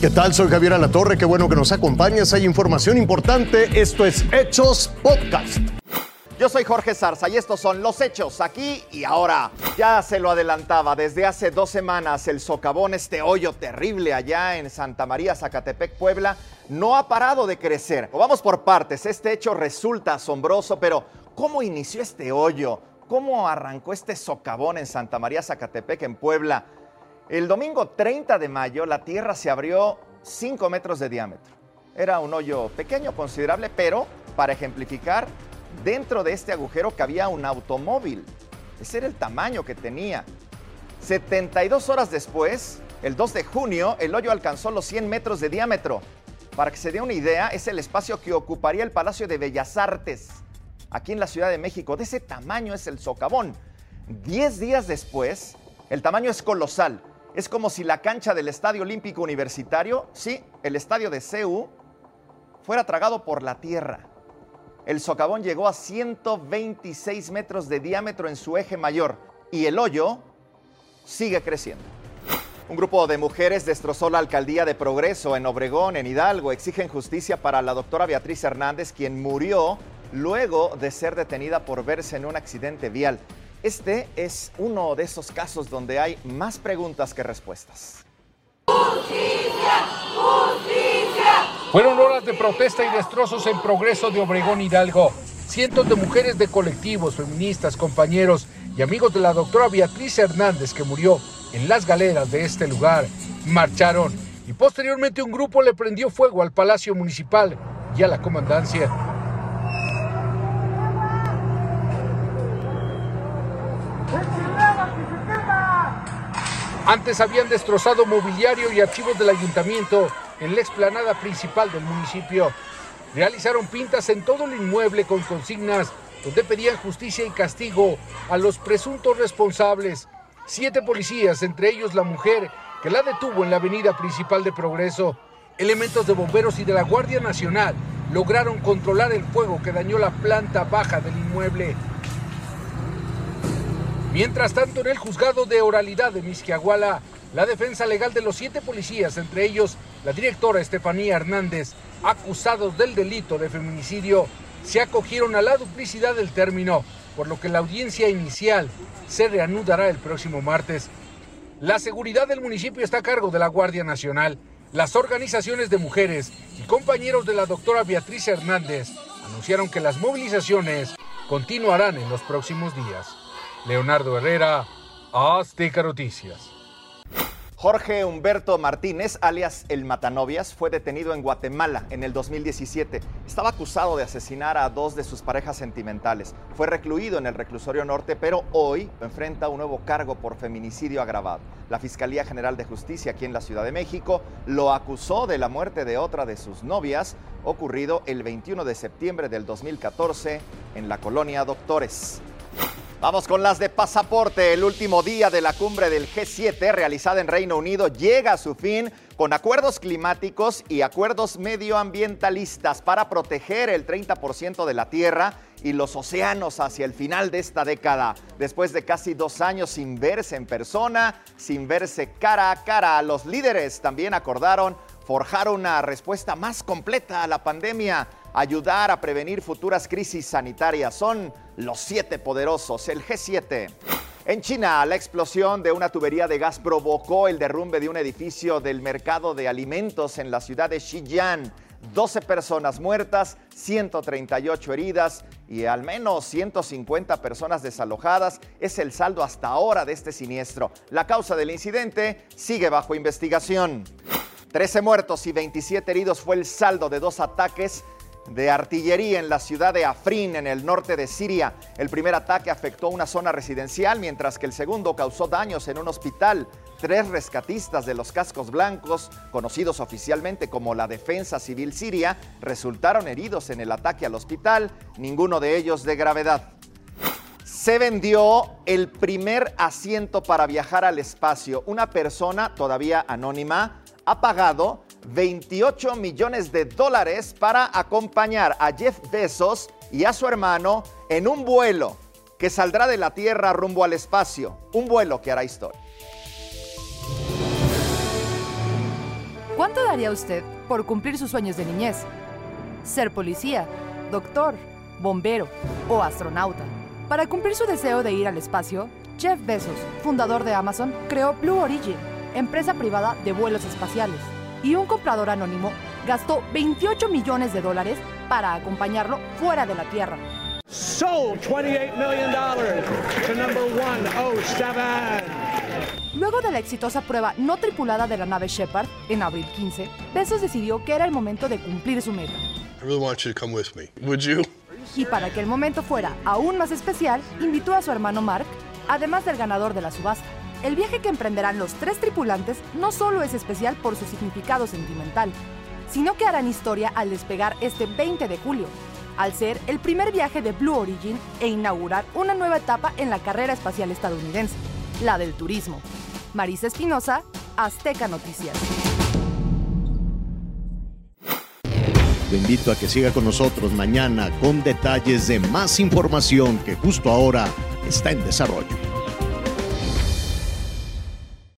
¿Qué tal? Soy Javier Alatorre, qué bueno que nos acompañas. Hay información importante. Esto es Hechos Podcast. Yo soy Jorge Zarza y estos son los hechos aquí y ahora. Ya se lo adelantaba, desde hace dos semanas el socavón, este hoyo terrible allá en Santa María, Zacatepec, Puebla, no ha parado de crecer. Vamos por partes, este hecho resulta asombroso, pero ¿cómo inició este hoyo? ¿Cómo arrancó este socavón en Santa María, Zacatepec, en Puebla? El domingo 30 de mayo la tierra se abrió 5 metros de diámetro. Era un hoyo pequeño, considerable, pero para ejemplificar, dentro de este agujero cabía un automóvil. Ese era el tamaño que tenía. 72 horas después, el 2 de junio, el hoyo alcanzó los 100 metros de diámetro. Para que se dé una idea, es el espacio que ocuparía el Palacio de Bellas Artes, aquí en la Ciudad de México. De ese tamaño es el socavón. Diez días después, el tamaño es colosal. Es como si la cancha del Estadio Olímpico Universitario, sí, el estadio de CEU, fuera tragado por la tierra. El socavón llegó a 126 metros de diámetro en su eje mayor y el hoyo sigue creciendo. Un grupo de mujeres destrozó la alcaldía de Progreso en Obregón, en Hidalgo. Exigen justicia para la doctora Beatriz Hernández, quien murió luego de ser detenida por verse en un accidente vial. Este es uno de esos casos donde hay más preguntas que respuestas. ¡Justicia! ¡Justicia! Fueron horas de protesta y destrozos en progreso de Obregón Hidalgo. Cientos de mujeres de colectivos, feministas, compañeros y amigos de la doctora Beatriz Hernández, que murió en las galeras de este lugar, marcharon y posteriormente un grupo le prendió fuego al Palacio Municipal y a la comandancia. Antes habían destrozado mobiliario y archivos del ayuntamiento en la explanada principal del municipio. Realizaron pintas en todo el inmueble con consignas donde pedían justicia y castigo a los presuntos responsables. Siete policías, entre ellos la mujer que la detuvo en la avenida principal de Progreso. Elementos de bomberos y de la Guardia Nacional lograron controlar el fuego que dañó la planta baja del inmueble. Mientras tanto, en el juzgado de oralidad de Misquiahuala, la defensa legal de los siete policías, entre ellos la directora Estefanía Hernández, acusados del delito de feminicidio, se acogieron a la duplicidad del término, por lo que la audiencia inicial se reanudará el próximo martes. La seguridad del municipio está a cargo de la Guardia Nacional. Las organizaciones de mujeres y compañeros de la doctora Beatriz Hernández anunciaron que las movilizaciones continuarán en los próximos días. Leonardo Herrera, Azteca Noticias. Jorge Humberto Martínez, alias El Matanovias, fue detenido en Guatemala en el 2017. Estaba acusado de asesinar a dos de sus parejas sentimentales. Fue recluido en el reclusorio norte, pero hoy enfrenta un nuevo cargo por feminicidio agravado. La Fiscalía General de Justicia aquí en la Ciudad de México lo acusó de la muerte de otra de sus novias, ocurrido el 21 de septiembre del 2014 en la colonia Doctores. Vamos con las de pasaporte. El último día de la cumbre del G7 realizada en Reino Unido llega a su fin con acuerdos climáticos y acuerdos medioambientalistas para proteger el 30% de la Tierra y los océanos hacia el final de esta década. Después de casi dos años sin verse en persona, sin verse cara a cara, los líderes también acordaron forjar una respuesta más completa a la pandemia ayudar a prevenir futuras crisis sanitarias. Son los siete poderosos, el G7. En China, la explosión de una tubería de gas provocó el derrumbe de un edificio del mercado de alimentos en la ciudad de Xi'an. 12 personas muertas, 138 heridas y al menos 150 personas desalojadas es el saldo hasta ahora de este siniestro. La causa del incidente sigue bajo investigación. 13 muertos y 27 heridos fue el saldo de dos ataques de artillería en la ciudad de Afrin, en el norte de Siria. El primer ataque afectó una zona residencial, mientras que el segundo causó daños en un hospital. Tres rescatistas de los cascos blancos, conocidos oficialmente como la Defensa Civil Siria, resultaron heridos en el ataque al hospital, ninguno de ellos de gravedad. Se vendió el primer asiento para viajar al espacio. Una persona todavía anónima ha pagado 28 millones de dólares para acompañar a Jeff Bezos y a su hermano en un vuelo que saldrá de la Tierra rumbo al espacio, un vuelo que hará historia. ¿Cuánto daría usted por cumplir sus sueños de niñez? Ser policía, doctor, bombero o astronauta. Para cumplir su deseo de ir al espacio, Jeff Bezos, fundador de Amazon, creó Blue Origin, empresa privada de vuelos espaciales, y un comprador anónimo gastó 28 millones de dólares para acompañarlo fuera de la Tierra. Sold $28 million to number 107. Luego de la exitosa prueba no tripulada de la nave Shepard en abril 15, Bezos decidió que era el momento de cumplir su meta. I really want you to come with me. Would you? Y para que el momento fuera aún más especial, invitó a su hermano Mark, además del ganador de la subasta. El viaje que emprenderán los tres tripulantes no solo es especial por su significado sentimental, sino que harán historia al despegar este 20 de julio, al ser el primer viaje de Blue Origin e inaugurar una nueva etapa en la carrera espacial estadounidense, la del turismo. Marisa Espinosa, Azteca Noticias. Te invito a que siga con nosotros mañana con detalles de más información que justo ahora está en desarrollo.